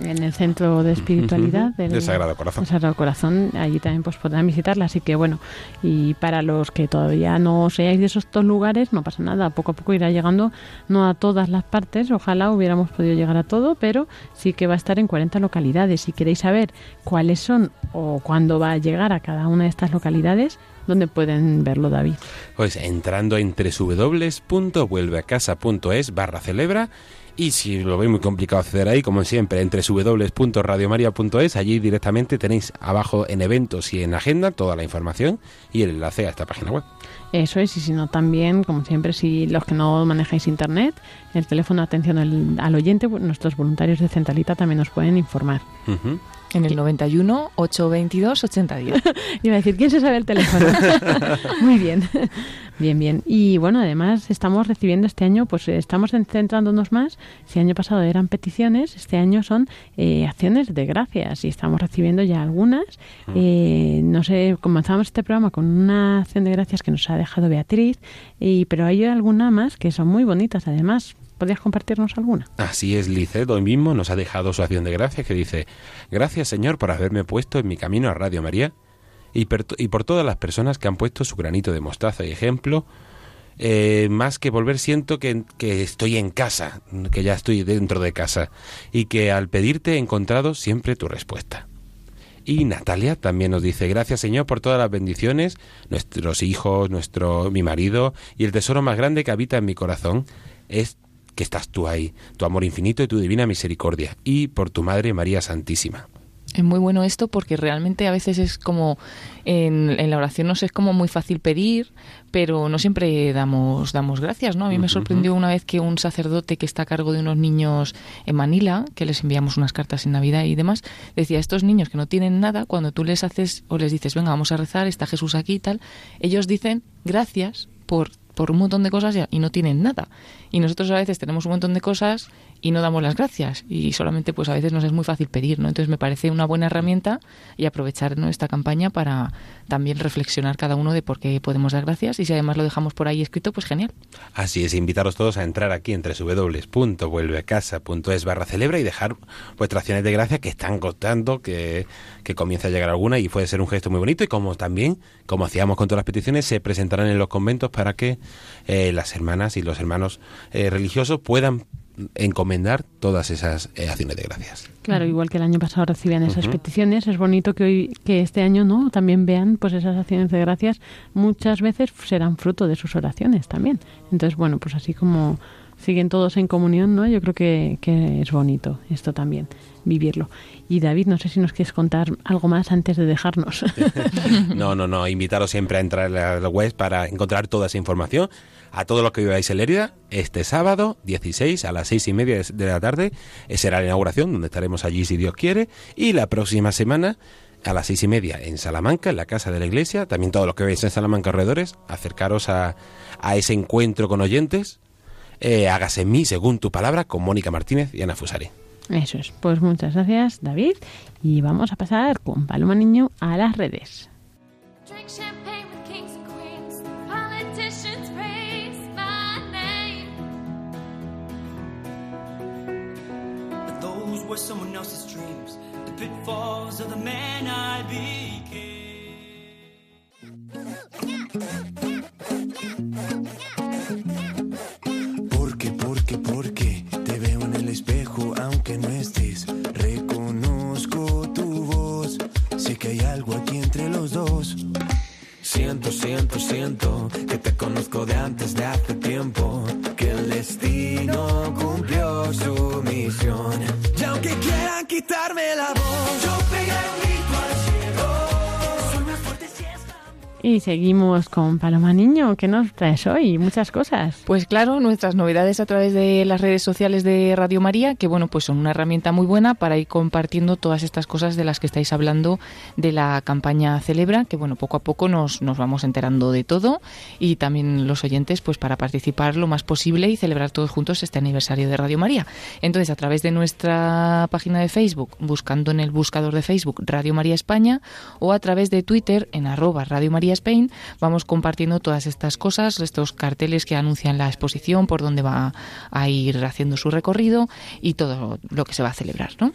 En el centro de espiritualidad del Sagrado Corazón. del Sagrado Corazón allí también pues podrán visitarla así que bueno y para los que todavía no seáis de esos dos lugares no pasa nada poco a poco irá llegando no a todas las partes ojalá hubiéramos podido llegar a todo pero sí que va a estar en 40 localidades si queréis saber cuáles son o cuándo va a llegar a cada una de estas localidades ¿Dónde pueden verlo, David? Pues entrando en www.vuelveacasa.es barra celebra y si lo veis muy complicado acceder ahí, como siempre, entre www.radiomaria.es, allí directamente tenéis abajo en eventos y en agenda toda la información y el enlace a esta página web. Eso es, y si no también, como siempre, si los que no manejáis internet, el teléfono de atención al, al oyente, pues, nuestros voluntarios de Centralita también nos pueden informar. Ujú. En el 91 822 8010. Iba a decir, ¿quién se sabe el teléfono? [laughs] Muy bien, bien, bien. Y bueno, además estamos recibiendo este año, pues eh, estamos en- centrándonos más. Si año pasado eran peticiones, este año son eh, acciones de gracias y estamos recibiendo ya algunas. Eh, no sé, comenzamos este programa con una acción de gracias que nos ha dejado Beatriz, y, pero hay alguna más que son muy bonitas además. ¿Podrías compartirnos alguna? Así es, Licet hoy mismo nos ha dejado su acción de gracias que dice, gracias Señor por haberme puesto en mi camino a Radio María y, por todas las personas que han puesto su granito de mostaza y ejemplo. Eh, más que volver siento que, que estoy en casa, que ya estoy dentro de casa y que al pedirte he encontrado siempre tu respuesta. Y Natalia también nos dice, gracias Señor por todas las bendiciones, nuestros hijos, nuestro, mi marido, y el tesoro más grande que habita en mi corazón es que estás tú ahí, tu amor infinito y tu divina misericordia, y por tu Madre María Santísima. Es muy bueno esto porque realmente a veces es como en, en la oración nos es como muy fácil pedir, pero no siempre damos damos gracias, ¿no? A mí me sorprendió una vez que un sacerdote que está a cargo de unos niños en Manila, que les enviamos unas cartas en Navidad y demás, decía, estos niños que no tienen nada, cuando tú les haces o les dices, venga, vamos a rezar, está Jesús aquí y tal, ellos dicen gracias por por un montón de cosas y no tienen nada. Y nosotros a veces tenemos un montón de cosas y no damos las gracias y solamente pues a veces nos es muy fácil pedir, ¿no? Entonces me parece una buena herramienta y aprovechar ¿no? esta campaña para también reflexionar cada uno de por qué podemos dar gracias y si además lo dejamos por ahí escrito, pues genial. Así es, invitaros todos a entrar aquí en www.vuelveacasa.es barra celebra y dejar vuestras acciones de gracia que están costando, que, que comienza a llegar alguna y puede ser un gesto muy bonito y como también, como hacíamos con todas las peticiones, se presentarán en los conventos para que eh, las hermanas y los hermanos eh, religiosos puedan encomendar todas esas eh, acciones de gracias. Claro, igual que el año pasado recibían esas peticiones, es bonito que hoy, que este año no, también vean pues esas acciones de gracias, muchas veces serán fruto de sus oraciones también. Entonces, bueno, pues así como siguen todos en comunión, ¿no? Yo creo que, que es bonito esto también, vivirlo. Y David, no sé si nos quieres contar algo más antes de dejarnos. [laughs] no, no, no, invitaros siempre a entrar a la web para encontrar toda esa información. A todos los que viváis en Lérida, este sábado 16 a las seis y media de la tarde será la inauguración, donde estaremos allí si Dios quiere. Y la próxima semana a las seis y media en Salamanca, en la casa de la iglesia. También todos los que veis en Salamanca alrededores, acercaros a, a ese encuentro con oyentes. Eh, hágase en mí, según tu palabra, con Mónica Martínez y Ana Fusari. Eso es. Pues muchas gracias, David. Y vamos a pasar con Paloma Niño a las redes. Que hay algo aquí entre los dos. Siento, siento, siento que te conozco de antes de hace tiempo, que el destino cumplió su misión. Y aunque quieran quitarme la voz, yo pegaré Y seguimos con Paloma Niño. ¿Qué nos traes hoy? Muchas cosas. Pues claro, nuestras novedades a través de las redes sociales de Radio María, que bueno, pues son una herramienta muy buena para ir compartiendo todas estas cosas de las que estáis hablando de la campaña Celebra, que bueno, poco a poco nos, nos vamos enterando de todo y también los oyentes pues para participar lo más posible y celebrar todos juntos este aniversario de Radio María. Entonces, a través de nuestra página de Facebook, buscando en el buscador de Facebook Radio María España o a través de Twitter en arroba Radio María Spain, vamos compartiendo todas estas cosas, estos carteles que anuncian la exposición, por dónde va a ir haciendo su recorrido y todo lo que se va a celebrar, ¿no?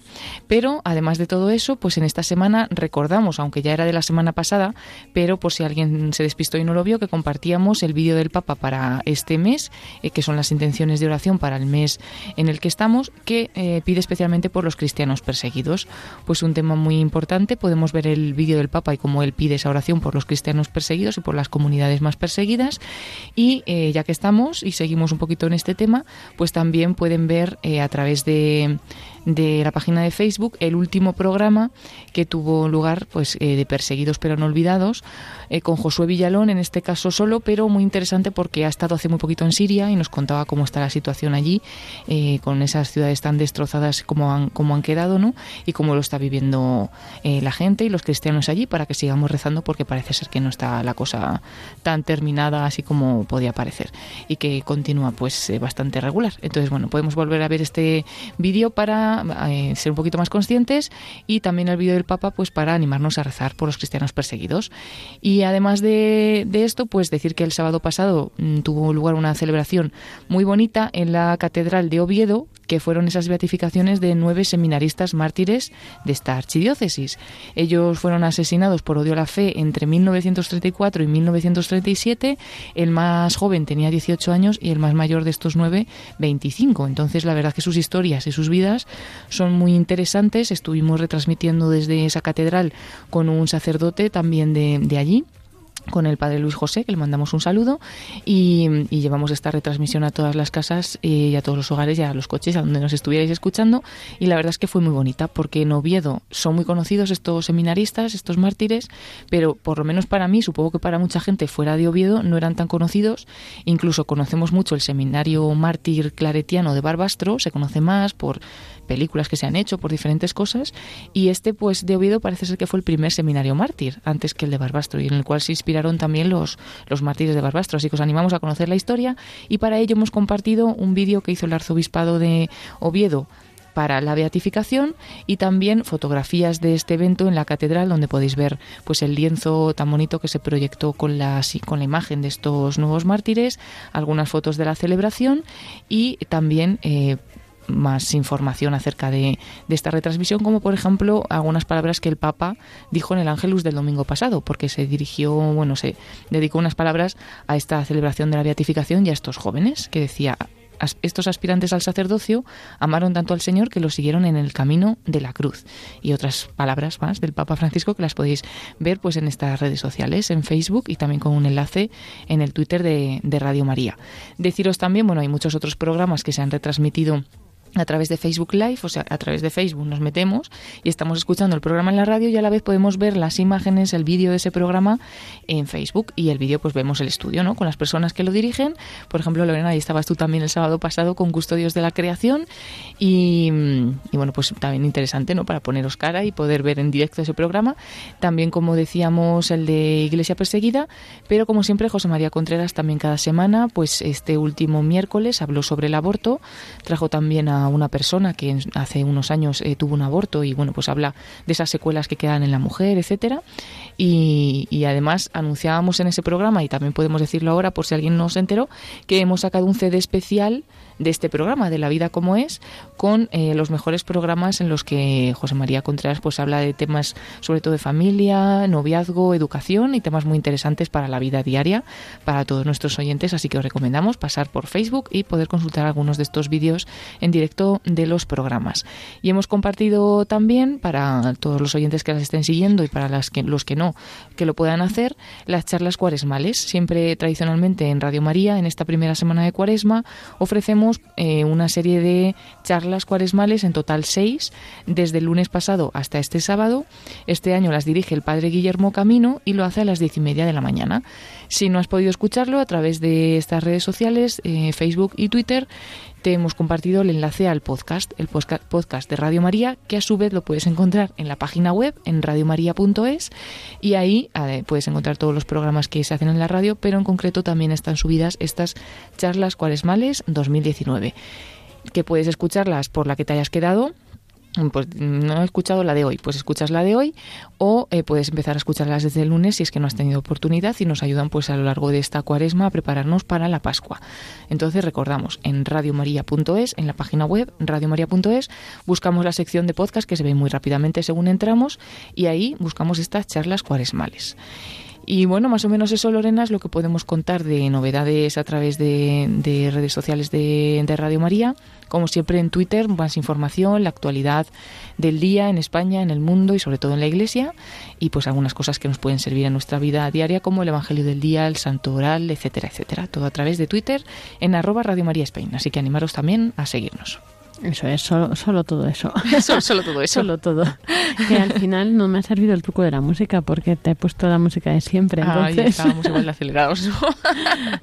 Pero además de todo eso, pues en esta semana recordamos, aunque ya era de la semana pasada, pero por si alguien se despistó y no lo vio, que compartíamos el vídeo del Papa para este mes, eh, que son las intenciones de oración para el mes en el que estamos, que eh, pide especialmente por los cristianos perseguidos. Pues un tema muy importante, podemos ver el vídeo del Papa y cómo él pide esa oración por los cristianos perseguidos y por las comunidades más perseguidas. Y eh, ya que estamos y seguimos un poquito en este tema, pues también pueden ver eh, a través de, de la página de Facebook el último programa que tuvo lugar pues eh, de perseguidos pero no olvidados eh, con Josué Villalón en este caso solo pero muy interesante porque ha estado hace muy poquito en Siria y nos contaba cómo está la situación allí eh, con esas ciudades tan destrozadas como han como han quedado no y cómo lo está viviendo eh, la gente y los cristianos allí para que sigamos rezando porque parece ser que no está la cosa tan terminada así como podía parecer y que continúa pues bastante regular entonces bueno podemos volver a ver este vídeo para ser un poquito más conscientes y también el vídeo del Papa pues para animarnos a rezar por los cristianos perseguidos. Y además de, esto, pues decir que el sábado pasado mm, tuvo lugar una celebración muy bonita en la Catedral de Oviedo, que fueron esas beatificaciones de nueve seminaristas mártires de esta archidiócesis. Ellos fueron asesinados por odio a la fe entre 1934 y 1937. El más joven tenía 18 años y el más mayor de estos nueve, 25. Entonces, la verdad que sus historias y sus vidas son muy interesantes. Estuvimos retransmitiendo desde esa catedral con un sacerdote también de allí con el padre Luis José, que le mandamos un saludo, y, llevamos esta retransmisión a todas las casas eh, y a todos los hogares y a los coches, a donde nos estuvierais escuchando, y la verdad es que fue muy bonita, porque en Oviedo son muy conocidos estos seminaristas, estos mártires, pero por lo menos para mí, supongo que para mucha gente fuera de Oviedo no eran tan conocidos, incluso conocemos mucho el seminario mártir claretiano de Barbastro, se conoce más por películas que se han hecho, por diferentes cosas, y este pues de Oviedo parece ser que fue el primer seminario mártir, antes que el de Barbastro, y en el cual se inspiraron también los, los mártires de Barbastro, así que os animamos a conocer la historia, y para ello hemos compartido un vídeo que hizo el arzobispado de Oviedo para la beatificación y también fotografías de este evento en la catedral donde podéis ver pues el lienzo tan bonito que se proyectó con la con la imagen de estos nuevos mártires, algunas fotos de la celebración y también eh, más información acerca de, esta retransmisión, como por ejemplo algunas palabras que el Papa dijo en el Ángelus del domingo pasado, porque se dirigió, bueno, se dedicó unas palabras a esta celebración de la beatificación y a estos jóvenes, que decía estos aspirantes al sacerdocio amaron tanto al Señor que lo siguieron en el camino de la cruz. Y otras palabras más del Papa Francisco que las podéis ver pues en estas redes sociales, en Facebook y también con un enlace en el Twitter de, de Radio María. Deciros también, bueno, hay muchos otros programas que se han retransmitido a través de Facebook Live, o sea, a través de Facebook nos metemos y estamos escuchando el programa en la radio y a la vez podemos ver las imágenes, el vídeo de ese programa en Facebook y el vídeo pues vemos el estudio, ¿no? Con las personas que lo dirigen. Por ejemplo, Lorena, ahí estabas tú también el sábado pasado con Custodios de la Creación y, bueno, pues también interesante, ¿no? Para poneros cara y poder ver en directo ese programa. También, como decíamos, el de Iglesia Perseguida, pero como siempre, José María Contreras también cada semana, pues este último miércoles habló sobre el aborto, trajo también a una persona que hace unos años eh, tuvo un aborto y bueno, pues habla de esas secuelas que quedan en la mujer, etcétera. Y, y además anunciábamos en ese programa, y también podemos decirlo ahora por si alguien no se enteró, que hemos sacado un CD especial de este programa, de La vida como es, con eh, los mejores programas en los que José María Contreras pues habla de temas sobre todo de familia, noviazgo, educación y temas muy interesantes para la vida diaria para todos nuestros oyentes, así que os recomendamos pasar por Facebook y poder consultar algunos de estos vídeos en directo de los programas. Y hemos compartido también para todos los oyentes que las estén siguiendo y para las que, los que no, que lo puedan hacer, las charlas cuaresmales. Siempre tradicionalmente en Radio María, en esta primera semana de cuaresma, ofrecemos eh, una serie de charlas cuaresmales, en total seis, desde el lunes pasado hasta este sábado. Este año las dirige el padre Guillermo Camino y lo hace a las diez y media de la mañana. Si no has podido escucharlo a través de estas redes sociales, eh, Facebook y Twitter, te hemos compartido el enlace al podcast, el podcast de Radio María, que a su vez lo puedes encontrar en la página web, en radiomaria.es, y ahí eh, puedes encontrar todos los programas que se hacen en la radio, pero en concreto también están subidas estas charlas cuaresmales 2019, que puedes escucharlas por la que te hayas quedado pues no he escuchado la de hoy, pues escuchas la de hoy o eh, puedes empezar a escucharlas desde el lunes si es que no has tenido oportunidad y nos ayudan pues a lo largo de esta cuaresma a prepararnos para la Pascua. Entonces recordamos en radiomaria.es, en la página web radiomaria.es, buscamos la sección de podcast que se ve muy rápidamente según entramos y ahí buscamos estas charlas cuaresmales. Y bueno, más o menos eso, Lorena, es lo que podemos contar de novedades a través de, de redes sociales de, Radio María. Como siempre en Twitter, más información, la actualidad del día en España, en el mundo y sobre todo en la Iglesia. Y pues algunas cosas que nos pueden servir en nuestra vida diaria, como el Evangelio del Día, el Santo Oral, etcétera, etcétera. Todo a través de Twitter en arroba Radio María Spain. Así que animaros también a seguirnos. Eso es, solo, solo todo eso. [laughs] Solo, solo todo eso. Solo todo. Que al final no me ha servido el truco de la música porque te he puesto la música de siempre. Ay, Entonces... estábamos igual de acelerados. [laughs]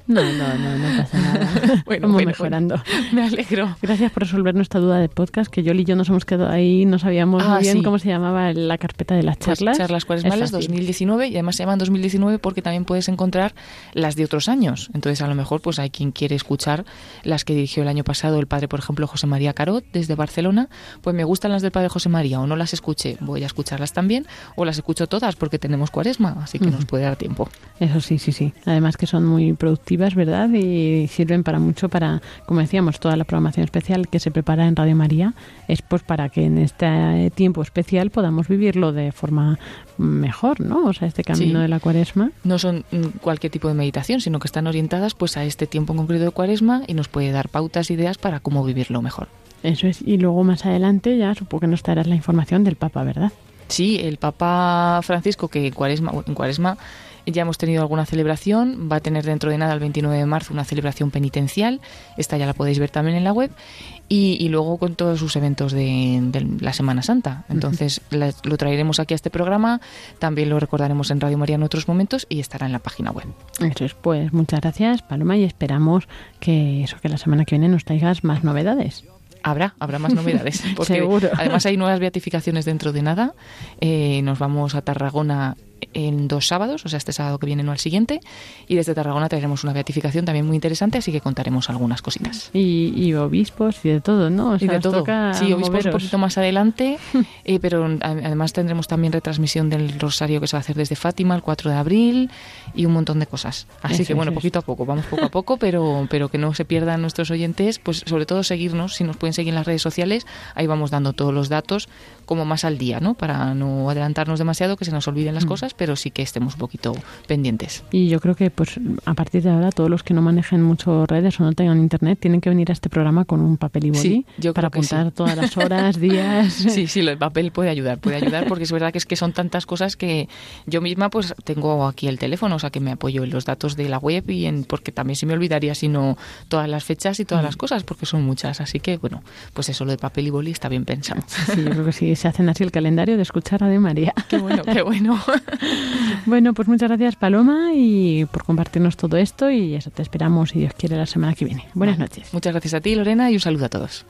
No, no, no, no pasa nada. [laughs] Bueno, Vamos bueno, mejorando. bueno. Me alegro. Gracias por resolver nuestra duda de podcast, que Yoli y yo nos hemos quedado ahí, no sabíamos Ah, muy bien sí. cómo se llamaba la carpeta de las Pues charlas. charlas Es cuaresmales fácil. 2019 y además se llaman 2019 porque también puedes encontrar las de otros años. Entonces a lo mejor pues hay quien quiere escuchar las que dirigió el año pasado el padre, por ejemplo, José María Desde Barcelona. Pues me gustan las del padre José María o no las escuché, voy a escucharlas también o las escucho todas porque tenemos cuaresma, así que nos puede dar tiempo. Eso sí, sí, sí. Además que son muy productivas, ¿verdad? Y sirven para mucho para, como decíamos, toda la programación especial que se prepara en Radio María es pues para que en este tiempo especial podamos vivirlo de forma mejor, ¿no? O sea, este camino Sí. de la cuaresma. No son mm, cualquier tipo de meditación, sino que están orientadas pues a este tiempo en concreto de cuaresma y nos puede dar pautas, ideas para cómo vivirlo mejor. Eso es. Y luego más adelante ya supongo que nos traerás la información del Papa, ¿verdad? Sí, el Papa Francisco, que en Cuaresma, en Cuaresma ya hemos tenido alguna celebración, va a tener dentro de nada el 29 de marzo una celebración penitencial, esta ya la podéis ver también en la web, y, y luego con todos sus eventos de, de la Semana Santa. Entonces la- lo traeremos aquí a este programa, también lo recordaremos en Radio María en otros momentos y estará en la página web. Eso es. Pues muchas gracias, Paloma, y esperamos que eso que la semana que viene nos traigas más novedades. Habrá, habrá más novedades. [laughs] Porque Seguro. Además hay nuevas beatificaciones dentro de nada. Eh, nos vamos a Tarragona en dos sábados, o sea, este sábado que viene no al siguiente. Y desde Tarragona traeremos una beatificación también muy interesante, así que contaremos algunas cositas. Y, y obispos y de todo, ¿no? O y sea, de todo. toca Sí, obispos un moveros. poquito más adelante, [laughs] eh, pero además tendremos también retransmisión del rosario que se va a hacer desde Fátima el 4 de abril y un montón de cosas. Así Eso que bueno, es, poquito a poco, vamos poco a poco, [laughs] pero, pero que no se pierdan nuestros oyentes, pues sobre todo seguirnos, si nos pueden seguir en las redes sociales, ahí vamos dando todos los datos como más al día, ¿no? Para no adelantarnos demasiado, que se nos olviden las cosas, pero sí que estemos un poquito pendientes. Y yo creo que pues a partir de ahora todos los que no manejen mucho redes o no tengan internet tienen que venir a este programa con un papel y boli Sí, yo para sí. apuntar todas las [laughs] horas, días. Sí, sí, lo- el papel puede ayudar, puede ayudar porque es verdad que es que son tantas cosas que yo misma pues tengo aquí el teléfono, o sea que me apoyo en los datos de la web y en porque también se me olvidaría si no todas las fechas y todas las cosas porque son muchas, así que bueno, pues eso lo de papel y boli está bien pensado. Sí, yo creo que sí, [laughs] se hacen así el calendario de escuchar a de María. Qué bueno, qué bueno. [laughs] Bueno, pues muchas gracias Paloma y por compartirnos todo esto y eso te esperamos si Dios quiere la semana que viene. Buenas noches. Muchas gracias a ti, Lorena, y un saludo a todos.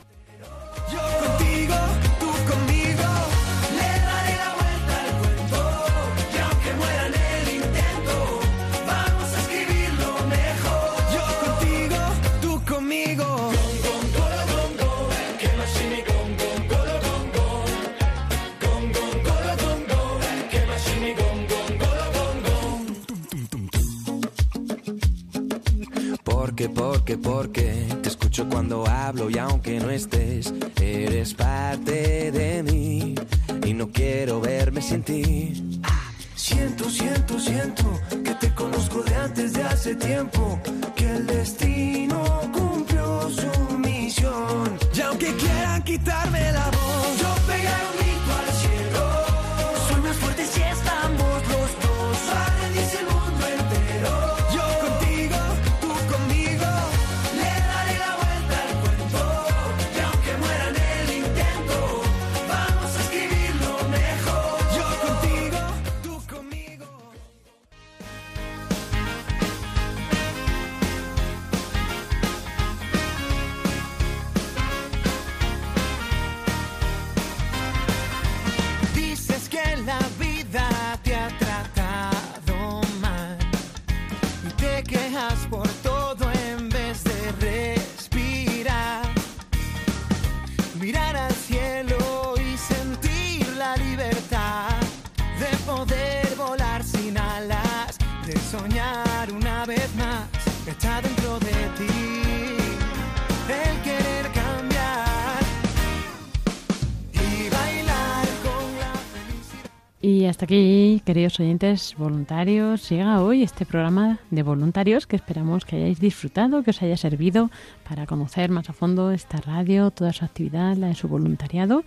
Y hasta aquí, queridos oyentes voluntarios, llega hoy este programa de voluntarios que esperamos que hayáis disfrutado, que os haya servido para conocer más a fondo esta radio, toda su actividad, la de su voluntariado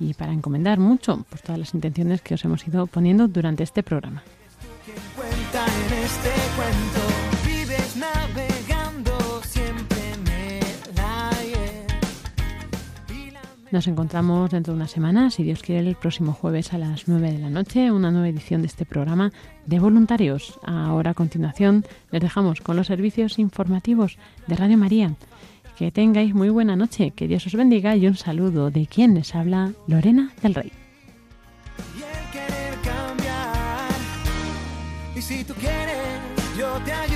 y para encomendar mucho por todas las intenciones que os hemos ido poniendo durante este programa. Nos encontramos dentro de una semana, si Dios quiere, el próximo jueves a las 9 de la noche, una nueva edición de este programa de voluntarios. Ahora a continuación les dejamos con los servicios informativos de Radio María. Que tengáis muy buena noche, que Dios os bendiga y un saludo de quien les habla, Lorena del Rey. querer cambiar. Y yo te ayudo